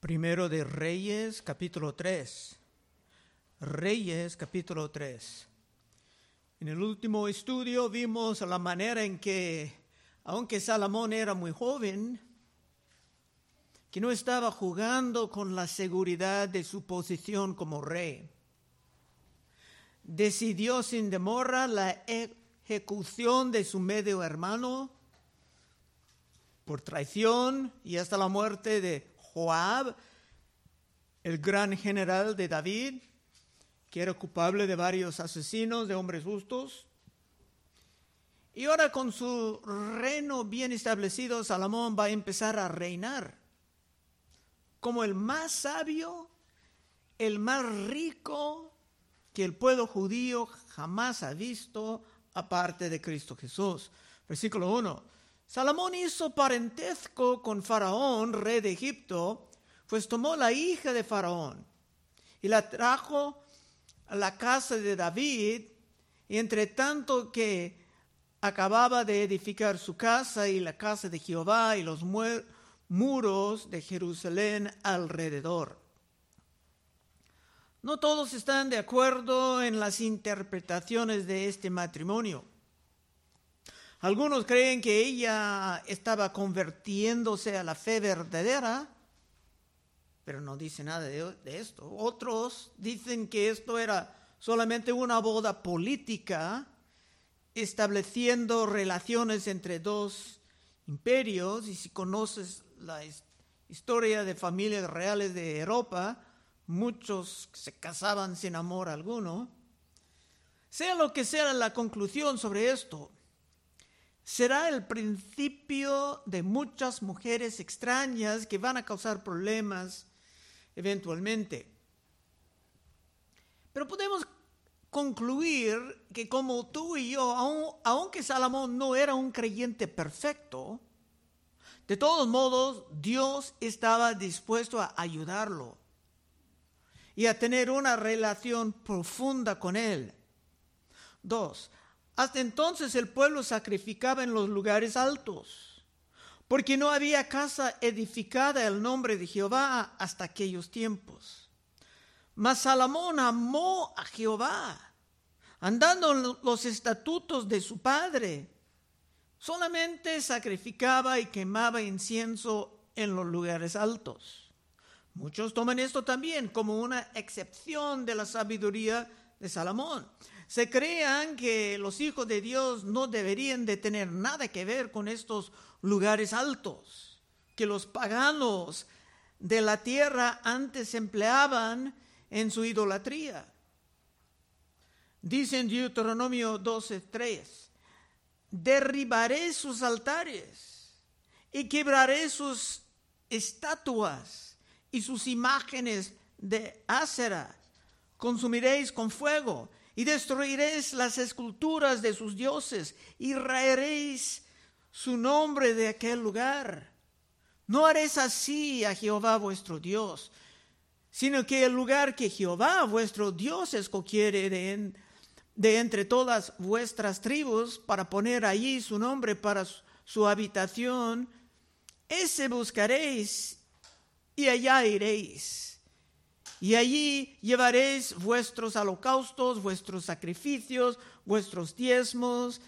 Primero de Reyes, capítulo 3. Reyes, capítulo 3. En el último estudio vimos la manera en que, aunque Salomón era muy joven, que no estaba jugando con la seguridad de su posición como rey. Decidió sin demora la ejecución de su medio hermano por traición y hasta la muerte de Joab, el gran general de David, que era culpable de varios asesinos de hombres justos. Y ahora con su reino bien establecido, Salomón va a empezar a reinar como el más sabio, el más rico que el pueblo judío jamás ha visto aparte de Cristo Jesús. Versículo 1. Salomón hizo parentesco con Faraón, rey de Egipto, pues tomó la hija de Faraón y la trajo a la casa de David, y entre tanto que acababa de edificar su casa y la casa de Jehová y los muros de Jerusalén alrededor. No todos están de acuerdo en las interpretaciones de este matrimonio. Algunos creen que ella estaba convirtiéndose a la fe verdadera, pero no dice nada de, esto. Otros dicen que esto era solamente una boda política, estableciendo relaciones entre dos imperios, y si conoces la historia de familias reales de Europa, muchos se casaban sin amor alguno. Sea lo que sea la conclusión sobre esto, será el principio de muchas mujeres extrañas que van a causar problemas eventualmente. Pero podemos concluir que como tú y yo, aunque Salomón no era un creyente perfecto, de todos modos Dios estaba dispuesto a ayudarlo y a tener una relación profunda con él. Dos, hasta entonces el pueblo sacrificaba en los lugares altos, porque no había casa edificada el nombre de Jehová hasta aquellos tiempos. Mas Salomón amó a Jehová, andando en los estatutos de su padre. Solamente sacrificaba y quemaba incienso en los lugares altos. Muchos toman esto también como una excepción de la sabiduría de Salomón se crean que los hijos de Dios no deberían de tener nada que ver con estos lugares altos, que los paganos de la tierra antes empleaban en su idolatría. Dice en Deuteronomio 12:3, derribaré sus altares y quebraré sus estatuas y sus imágenes de acera, consumiréis con fuego y destruiréis las esculturas de sus dioses y raeréis su nombre de aquel lugar. No haréis así a Jehová vuestro Dios, sino que el lugar que Jehová vuestro Dios escogiere de, entre todas vuestras tribus para poner allí su nombre para su habitación, ese buscaréis y allá iréis y allí llevaréis vuestros holocaustos, vuestros sacrificios, vuestros diezmos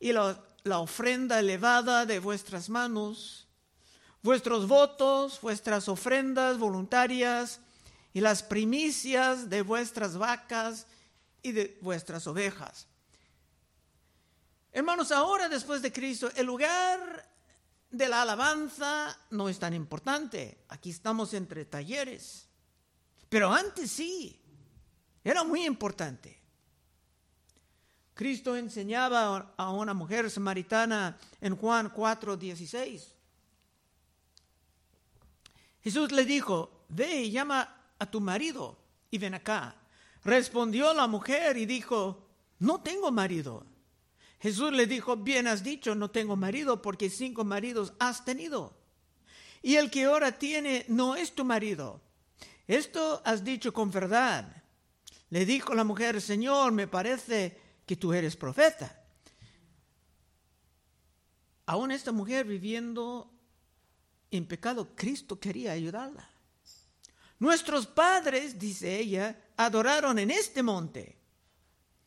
y la, ofrenda elevada de vuestras manos, vuestros votos, vuestras ofrendas voluntarias y las primicias de vuestras vacas y de vuestras ovejas. Hermanos, ahora después de Cristo, el lugar de la alabanza no es tan importante. Aquí estamos entre talleres. Pero antes sí, era muy importante. Cristo enseñaba a una mujer samaritana en Juan 4, 16. Jesús le dijo, ve y llama a tu marido y ven acá. Respondió la mujer y dijo, no tengo marido. Jesús le dijo, bien has dicho, no tengo marido porque cinco maridos has tenido. Y el que ahora tiene no es tu marido esto has dicho con verdad. Le dijo la mujer, Señor, me parece que tú eres profeta. Aún esta mujer viviendo en pecado, Cristo quería ayudarla. Nuestros padres, dice ella, adoraron en este monte.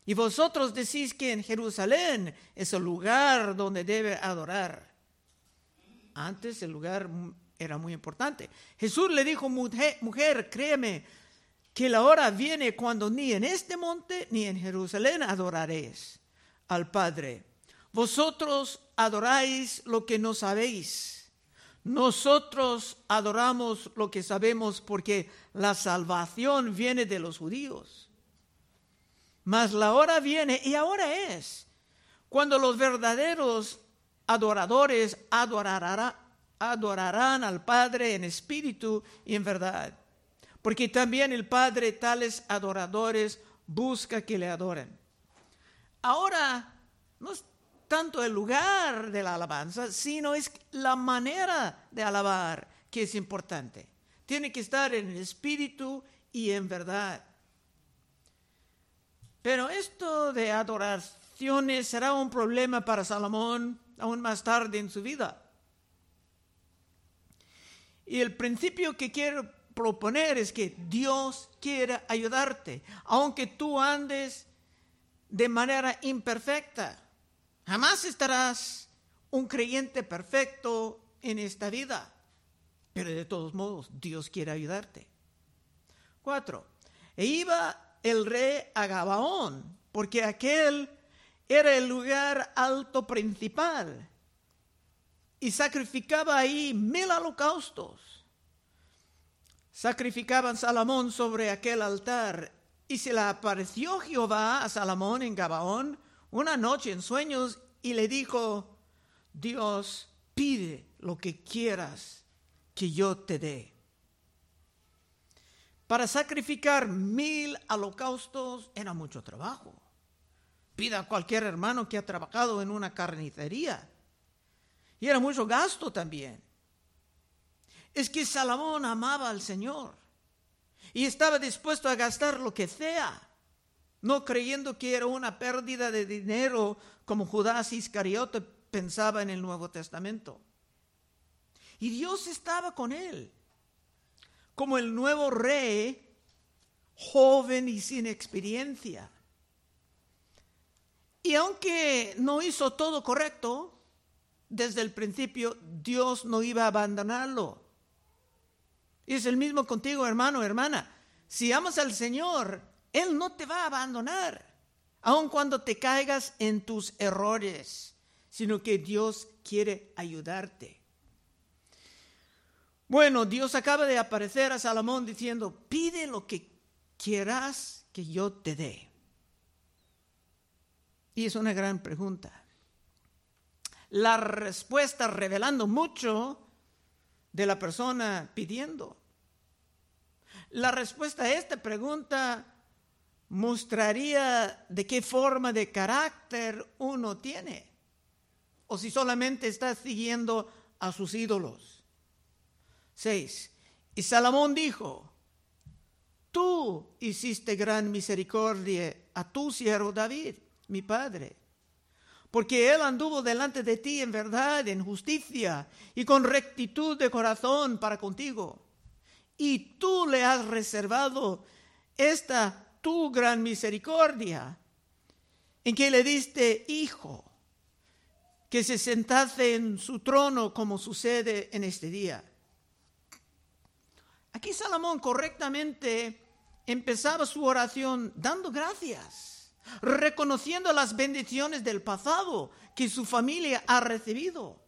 Y vosotros decís que en Jerusalén es el lugar donde debe adorar. Antes el lugar era muy importante. Jesús le dijo, mujer, créeme que la hora viene cuando ni en este monte ni en Jerusalén adoraréis al Padre. Vosotros adoráis lo que no sabéis. Nosotros adoramos lo que sabemos porque la salvación viene de los judíos. Mas la hora viene y ahora es cuando los verdaderos adoradores adorarán, adorarán al Padre en espíritu y en verdad porque también el Padre tales adoradores busca que le adoren. Ahora, no es tanto el lugar de la alabanza, sino es la manera de alabar que es importante. Tiene que estar en el espíritu y en verdad. Pero esto de adoraciones será un problema para Salomón aún más tarde en su vida. Y el principio que quiero proponer es que Dios quiere ayudarte, aunque tú andes de manera imperfecta. Jamás estarás un creyente perfecto en esta vida, pero de todos modos Dios quiere ayudarte. Cuatro, e iba el rey a Gabaón, porque aquel era el lugar alto principal, y sacrificaba ahí mil holocaustos sacrificaban Salomón sobre aquel altar. Y se le apareció Jehová a Salomón en Gabaón una noche en sueños y le dijo, Dios, pide lo que quieras que yo te dé. Para sacrificar mil holocaustos era mucho trabajo. Pida a cualquier hermano que ha trabajado en una carnicería. Y era mucho gasto también es que Salomón amaba al Señor y estaba dispuesto a gastar lo que sea, no creyendo que era una pérdida de dinero como Judas Iscariote pensaba en el Nuevo Testamento. Y Dios estaba con él, como el nuevo rey, joven y sin experiencia. Y aunque no hizo todo correcto, desde el principio Dios no iba a abandonarlo. Y es el mismo contigo, hermano, hermana. Si amas al Señor, Él no te va a abandonar, aun cuando te caigas en tus errores, sino que Dios quiere ayudarte. Bueno, Dios acaba de aparecer a Salomón diciendo, pide lo que quieras que yo te dé. Y es una gran pregunta. La respuesta revelando mucho de la persona pidiendo. La respuesta a esta pregunta mostraría de qué forma de carácter uno tiene, o si solamente está siguiendo a sus ídolos. 6. Y Salomón dijo, tú hiciste gran misericordia a tu siervo David, mi padre porque Él anduvo delante de ti en verdad, en justicia y con rectitud de corazón para contigo. Y tú le has reservado esta tu gran misericordia, en que le diste hijo, que se sentase en su trono como sucede en este día. Aquí Salomón correctamente empezaba su oración dando gracias reconociendo las bendiciones del pasado que su familia ha recibido.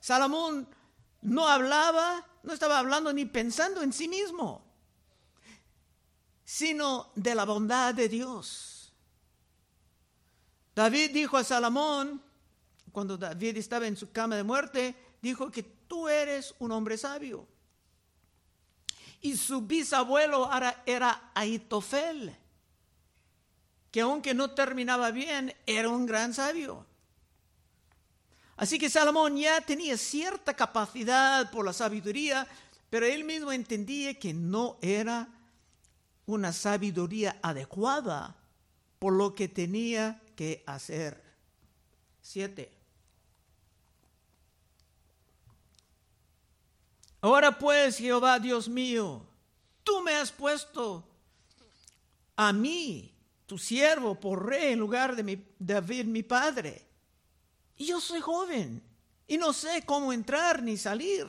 Salomón no hablaba, no estaba hablando ni pensando en sí mismo, sino de la bondad de Dios. David dijo a Salomón, cuando David estaba en su cama de muerte, dijo que tú eres un hombre sabio. Y su bisabuelo era, era Aitofel que aunque no terminaba bien, era un gran sabio. Así que Salomón ya tenía cierta capacidad por la sabiduría, pero él mismo entendía que no era una sabiduría adecuada por lo que tenía que hacer. Siete. Ahora pues, Jehová Dios mío, tú me has puesto a mí, tu siervo, por rey en lugar de David, mi padre. Y yo soy joven y no sé cómo entrar ni salir.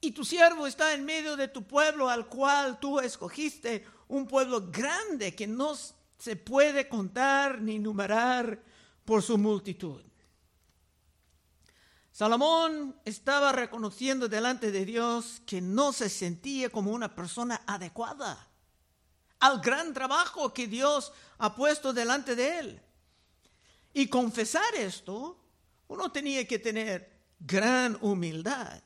Y tu siervo está en medio de tu pueblo al cual tú escogiste, un pueblo grande que no se puede contar ni numerar por su multitud. Salomón estaba reconociendo delante de Dios que no se sentía como una persona adecuada al gran trabajo que Dios ha puesto delante de él. Y confesar esto, uno tenía que tener gran humildad.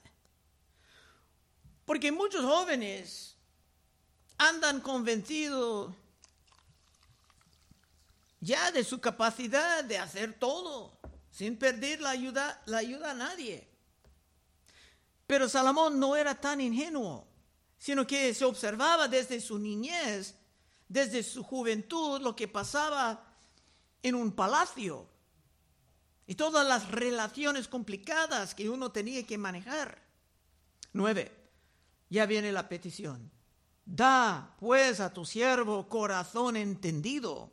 Porque muchos jóvenes andan convencidos ya de su capacidad de hacer todo, sin perder la ayuda, la ayuda a nadie. Pero Salomón no era tan ingenuo, sino que se observaba desde su niñez, desde su juventud, lo que pasaba en un palacio y todas las relaciones complicadas que uno tenía que manejar. Nueve, ya viene la petición. Da pues a tu siervo corazón entendido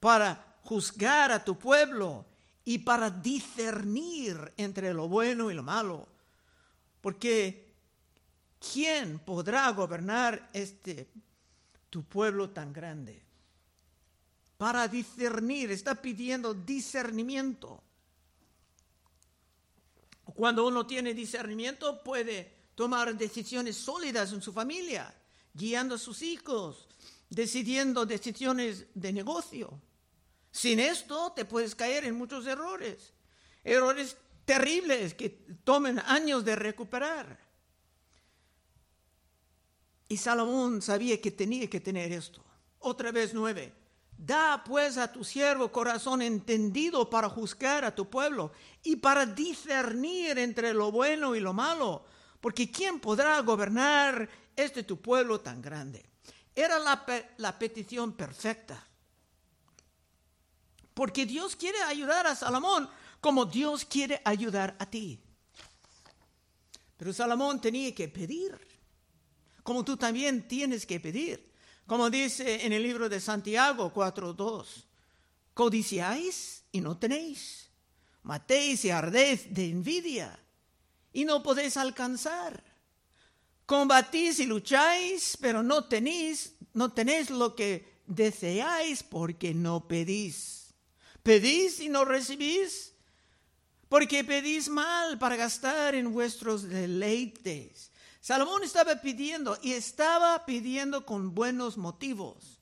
para juzgar a tu pueblo y para discernir entre lo bueno y lo malo. Porque ¿quién podrá gobernar este tu pueblo tan grande? Para discernir, está pidiendo discernimiento. Cuando uno tiene discernimiento puede tomar decisiones sólidas en su familia, guiando a sus hijos, decidiendo decisiones de negocio. Sin esto te puedes caer en muchos errores, errores terribles que tomen años de recuperar. Y Salomón sabía que tenía que tener esto. Otra vez nueve. Da pues a tu siervo corazón entendido para juzgar a tu pueblo y para discernir entre lo bueno y lo malo, porque ¿quién podrá gobernar este tu pueblo tan grande? Era la, la petición perfecta. Porque Dios quiere ayudar a Salomón como Dios quiere ayudar a ti. Pero Salomón tenía que pedir, como tú también tienes que pedir. Como dice en el libro de Santiago 4.2, codiciáis y no tenéis, matéis y ardéis de envidia y no podéis alcanzar. Combatís y lucháis, pero no tenéis, no tenéis lo que deseáis porque no pedís. Pedís y no recibís, porque pedís mal para gastar en vuestros deleites. Salomón estaba pidiendo y estaba pidiendo con buenos motivos.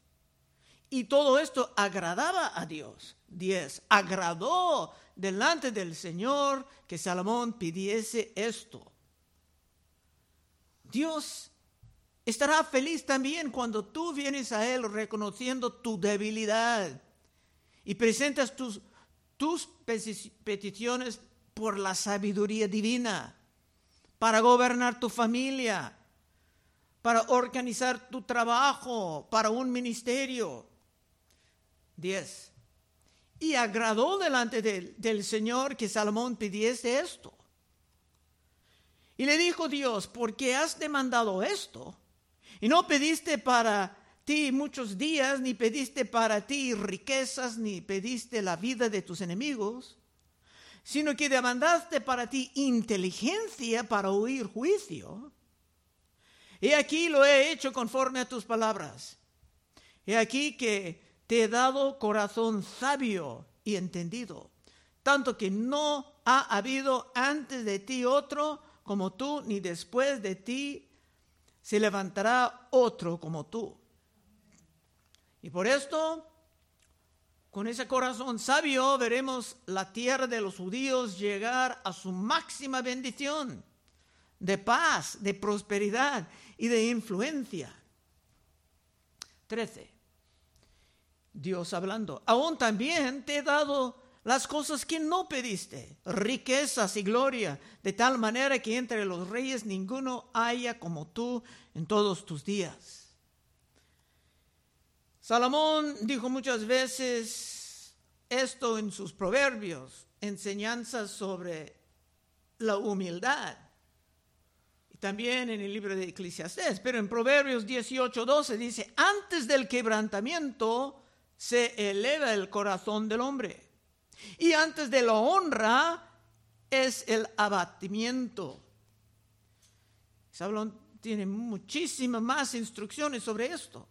Y todo esto agradaba a Dios. 10. Agradó delante del Señor que Salomón pidiese esto. Dios estará feliz también cuando tú vienes a Él reconociendo tu debilidad y presentas tus, tus peticiones por la sabiduría divina, para gobernar tu familia, para organizar tu trabajo, para un ministerio. 10. Y agradó delante del Señor que Salomón pidiese esto. Y le dijo Dios, ¿por qué has demandado esto? Y no pediste para muchos días, ni pediste para ti riquezas, ni pediste la vida de tus enemigos, sino que demandaste para ti inteligencia para oír juicio. He aquí lo he hecho conforme a tus palabras. He aquí que te he dado corazón sabio y entendido, tanto que no ha habido antes de ti otro como tú, ni después de ti se levantará otro como tú. Y por esto, con ese corazón sabio, veremos la tierra de los judíos llegar a su máxima bendición de paz, de prosperidad y de influencia. 13. Dios hablando, aún también te he dado las cosas que no pediste, riquezas y gloria, de tal manera que entre los reyes ninguno haya como tú en todos tus días. Salomón dijo muchas veces esto en sus proverbios, enseñanzas sobre la humildad. también en el libro de Eclesiastés, pero en Proverbios 18, 12 dice, antes del quebrantamiento se eleva el corazón del hombre, y antes de la honra es el abatimiento. Sablón tiene muchísimas más instrucciones sobre esto.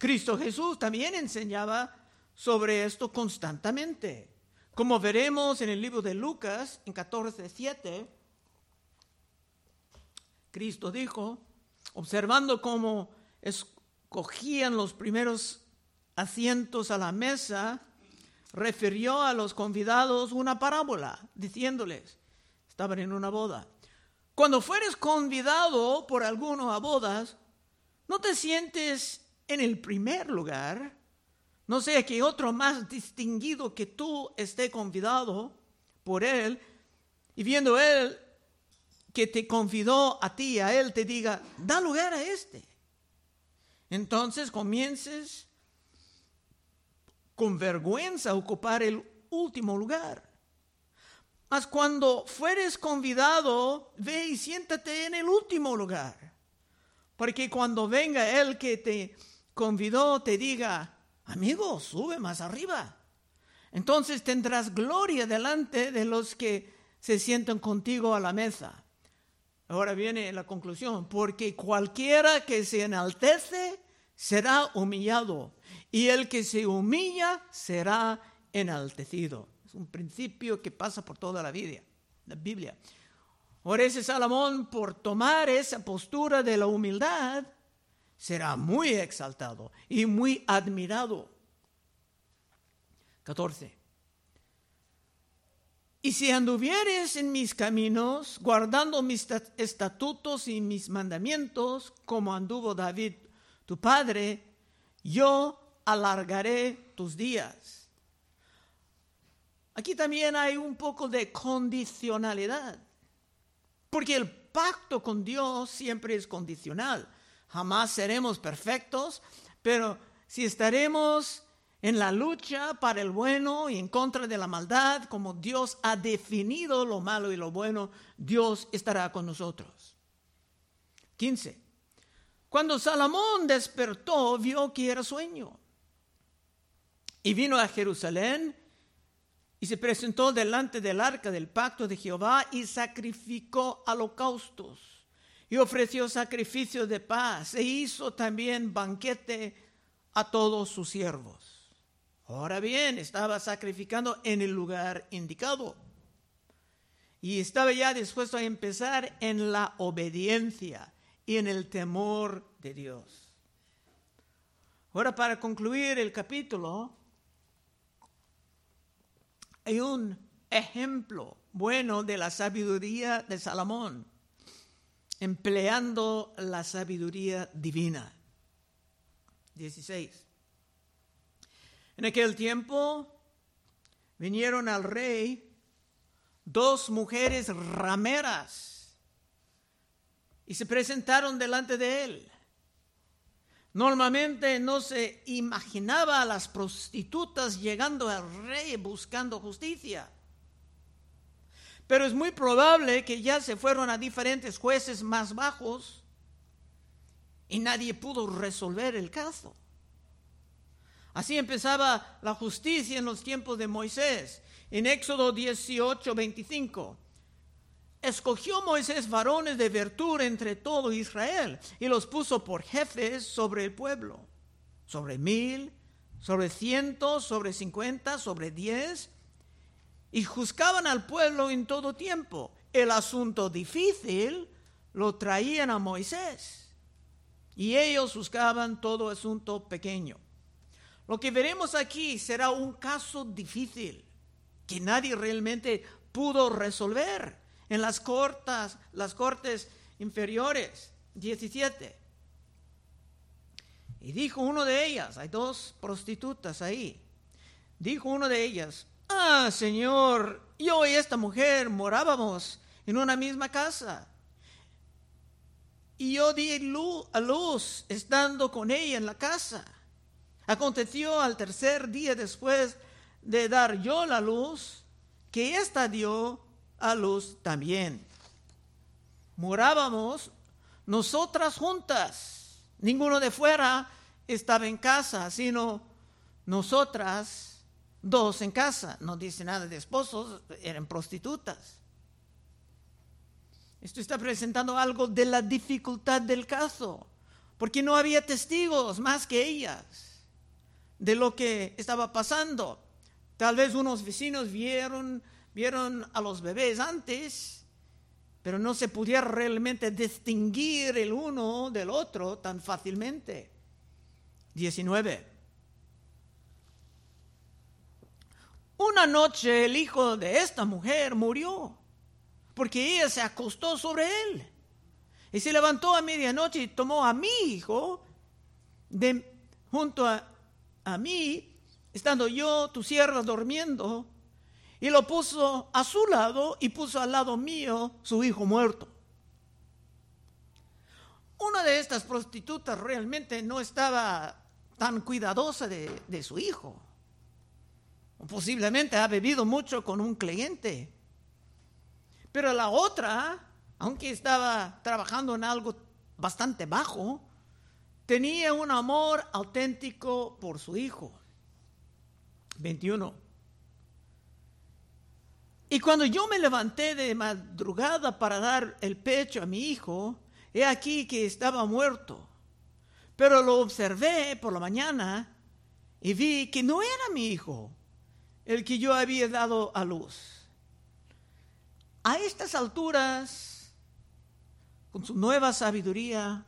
Cristo Jesús también enseñaba sobre esto constantemente. Como veremos en el libro de Lucas, en 14.7, Cristo dijo, observando cómo escogían los primeros asientos a la mesa, refirió a los convidados una parábola, diciéndoles, estaban en una boda, cuando fueres convidado por alguno a bodas, no te sientes en el primer lugar, no sea que otro más distinguido que tú esté convidado por él, y viendo él que te convidó a ti, a él, te diga, da lugar a este. Entonces comiences con vergüenza a ocupar el último lugar. Mas cuando fueres convidado, ve y siéntate en el último lugar. Porque cuando venga el que te convidó, te diga, amigo, sube más arriba. Entonces tendrás gloria delante de los que se sientan contigo a la mesa. Ahora viene la conclusión, porque cualquiera que se enaltece será humillado y el que se humilla será enaltecido. Es un principio que pasa por toda la Biblia. La Biblia. Ahora ese Salomón, por tomar esa postura de la humildad, será muy exaltado y muy admirado. 14. Y si anduvieres en mis caminos, guardando mis estatutos y mis mandamientos, como anduvo David tu padre, yo alargaré tus días. Aquí también hay un poco de condicionalidad, porque el pacto con Dios siempre es condicional. Jamás seremos perfectos, pero si estaremos en la lucha para el bueno y en contra de la maldad, como Dios ha definido lo malo y lo bueno, Dios estará con nosotros. 15. Cuando Salomón despertó, vio que era sueño. Y vino a Jerusalén y se presentó delante del arca del pacto de Jehová y sacrificó holocaustos y ofreció sacrificio de paz e hizo también banquete a todos sus siervos. Ahora bien, estaba sacrificando en el lugar indicado. Y estaba ya dispuesto a empezar en la obediencia y en el temor de Dios. Ahora, para concluir el capítulo, hay un ejemplo bueno de la sabiduría de Salomón, empleando la sabiduría divina. 16. En aquel tiempo vinieron al rey dos mujeres rameras y se presentaron delante de él. Normalmente no se imaginaba a las prostitutas llegando al rey buscando justicia. Pero es muy probable que ya se fueron a diferentes jueces más bajos y nadie pudo resolver el caso. Así empezaba la justicia en los tiempos de Moisés. En Éxodo 18, 25. Escogió Moisés varones de virtud entre todo Israel y los puso por jefes sobre el pueblo, sobre mil, sobre cientos, sobre cincuenta, sobre diez, y juzgaban al pueblo en todo tiempo. El asunto difícil lo traían a Moisés y ellos juzgaban todo asunto pequeño. Lo que veremos aquí será un caso difícil que nadie realmente pudo resolver en las cortas, las cortes inferiores. 17. Y dijo uno de ellas, hay dos prostitutas ahí. Dijo uno de ellas, ah, Señor, yo y esta mujer morábamos en una misma casa. Y yo di a luz estando con ella en la casa. Aconteció al tercer día después de dar yo la luz, que ésta dio a luz también. morábamos nosotras juntas. Ninguno de fuera estaba en casa, sino nosotras dos en casa. No dice nada de esposos, eran prostitutas. Esto está presentando algo de la dificultad del caso, porque no había testigos más que ellas de lo que estaba pasando. Tal vez unos vecinos vieron, vieron a los bebés antes, pero no se pudiera realmente distinguir el uno del otro tan fácilmente. 19. Una noche el hijo de esta mujer murió porque ella se acostó sobre él. Y se levantó a medianoche y tomó a mi hijo de, junto a, a mí, estando yo, tu sierra, durmiendo, y lo puso a su lado y puso al lado mío su hijo muerto. Una de estas prostitutas realmente no estaba tan cuidadosa de, de su hijo. Posiblemente ha bebido mucho con un cliente pero la otra, aunque estaba trabajando en algo bastante bajo, tenía un amor auténtico por su hijo. 21. Y cuando yo me levanté de madrugada para dar el pecho a mi hijo, he aquí que estaba muerto. Pero lo observé por la mañana y vi que no era mi hijo el que yo había dado a luz. A estas alturas, con su nueva sabiduría,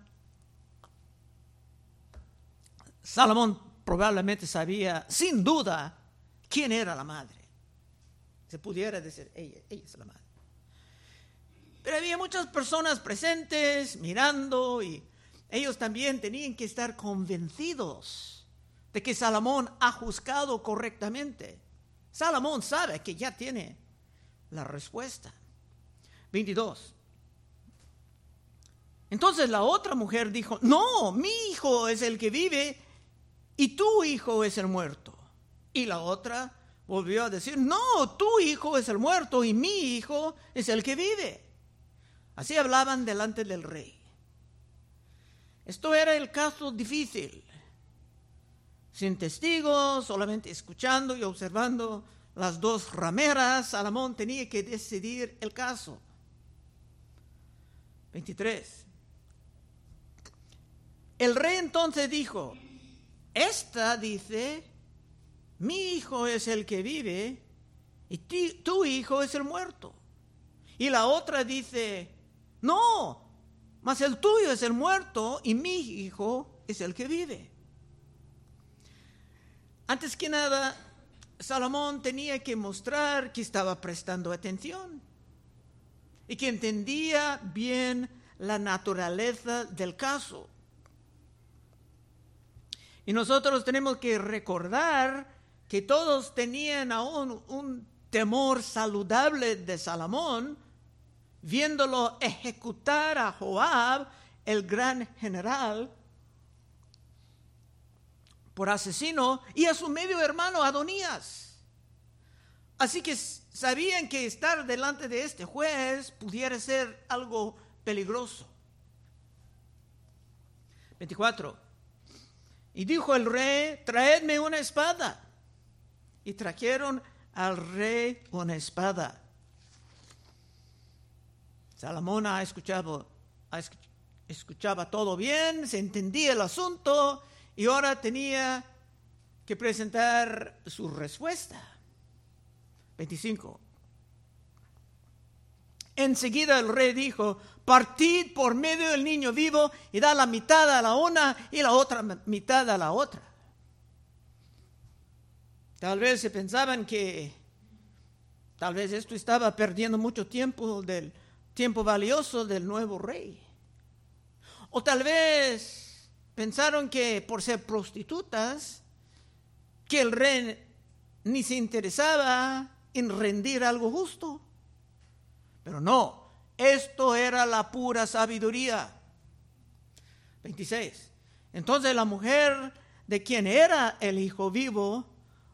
Salomón probablemente sabía, sin duda, quién era la madre. Se pudiera decir, ella, ella es la madre. Pero había muchas personas presentes mirando y ellos también tenían que estar convencidos de que Salomón ha juzgado correctamente. Salomón sabe que ya tiene la respuesta. 22. Entonces la otra mujer dijo, no, mi hijo es el que vive y tu hijo es el muerto. Y la otra volvió a decir, no, tu hijo es el muerto y mi hijo es el que vive. Así hablaban delante del rey. Esto era el caso difícil. Sin testigos, solamente escuchando y observando las dos rameras, Salomón tenía que decidir el caso. 23. El rey entonces dijo, esta dice, mi hijo es el que vive y tu hijo es el muerto. Y la otra dice, no, mas el tuyo es el muerto y mi hijo es el que vive. Antes que nada, Salomón tenía que mostrar que estaba prestando atención y que entendía bien la naturaleza del caso. Y nosotros tenemos que recordar que todos tenían aún un temor saludable de Salomón, viéndolo ejecutar a Joab, el gran general, por asesino, y a su medio hermano Adonías. Así que sabían que estar delante de este juez pudiera ser algo peligroso. 24. Y dijo el rey, traedme una espada. Y trajeron al rey una espada. Salomón ha escuchado, escuchaba todo bien, se entendía el asunto y ahora tenía que presentar su respuesta. 25. Enseguida el rey dijo, partid por medio del niño vivo y da la mitad a la una y la otra mitad a la otra. Tal vez se pensaban que tal vez esto estaba perdiendo mucho tiempo del tiempo valioso del nuevo rey. O tal vez pensaron que por ser prostitutas, que el rey ni se interesaba en rendir algo justo. Pero no, esto era la pura sabiduría. 26. Entonces la mujer de quien era el hijo vivo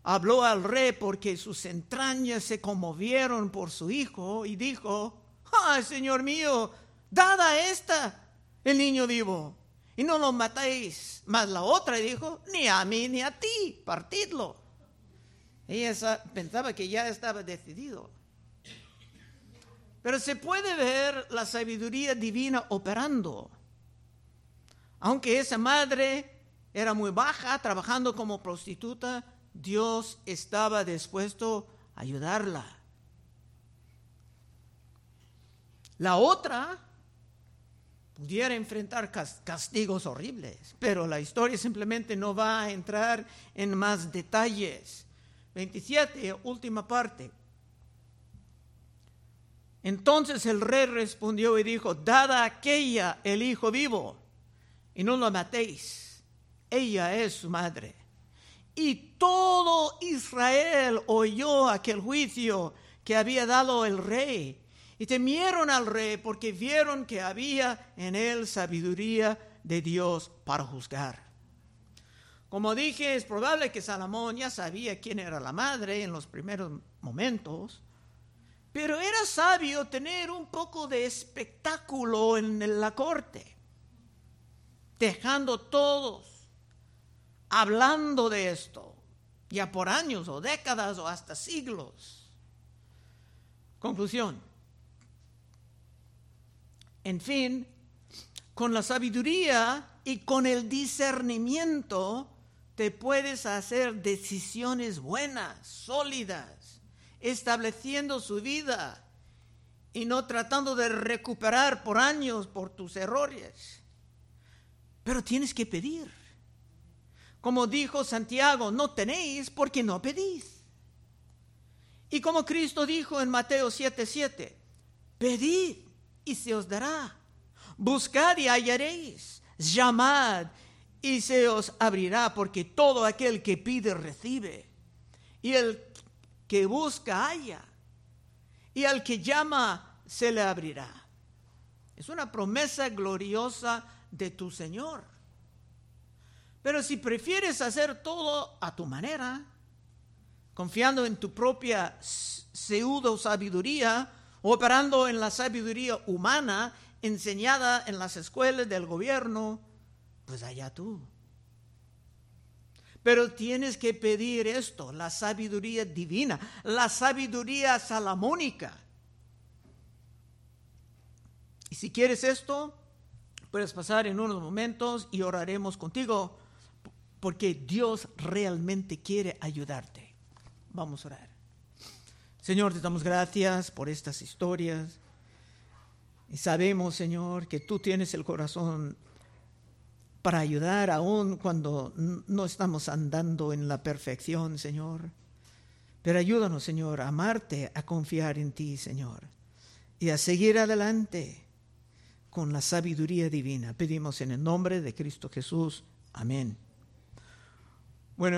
habló al rey porque sus entrañas se conmovieron por su hijo y dijo, ay, Señor mío, dada esta el niño vivo y no lo matéis. Mas la otra dijo, ni a mí ni a ti, partidlo. Ella pensaba que ya estaba decidido. Pero se puede ver la sabiduría divina operando. Aunque esa madre era muy baja, trabajando como prostituta, Dios estaba dispuesto a ayudarla. La otra pudiera enfrentar castigos horribles, pero la historia simplemente no va a entrar en más detalles. 27, última parte. Entonces el rey respondió y dijo, dada aquella el hijo vivo, y no lo matéis, ella es su madre. Y todo Israel oyó aquel juicio que había dado el rey y temieron al rey porque vieron que había en él sabiduría de Dios para juzgar. Como dije, es probable que Salomón ya sabía quién era la madre en los primeros momentos, pero era sabio tener un poco de espectáculo en la corte, dejando todos hablando de esto, ya por años o décadas o hasta siglos. Conclusión. En fin, con la sabiduría y con el discernimiento te puedes hacer decisiones buenas, sólidas, estableciendo su vida y no tratando de recuperar por años por tus errores. Pero tienes que pedir. Como dijo Santiago, no tenéis porque no pedís. Y como Cristo dijo en Mateo 7:7, pedid y se os dará. Buscad y hallaréis. Llamad y se os abrirá, porque todo aquel que pide recibe. Y el que busca halla. Y al que llama se le abrirá. Es una promesa gloriosa de tu Señor. Pero si prefieres hacer todo a tu manera, confiando en tu propia pseudo sabiduría, operando en la sabiduría humana enseñada en las escuelas del gobierno, pues allá tú. Pero tienes que pedir esto, la sabiduría divina, la sabiduría salamónica. Y si quieres esto, puedes pasar en unos momentos y oraremos contigo, porque Dios realmente quiere ayudarte. Vamos a orar. Señor, te damos gracias por estas historias. Y sabemos, Señor, que tú tienes el corazón para ayudar aún cuando no estamos andando en la perfección, Señor. Pero ayúdanos, Señor, a amarte, a confiar en ti, Señor, y a seguir adelante con la sabiduría divina. Pedimos en el nombre de Cristo Jesús. Amén. Bueno.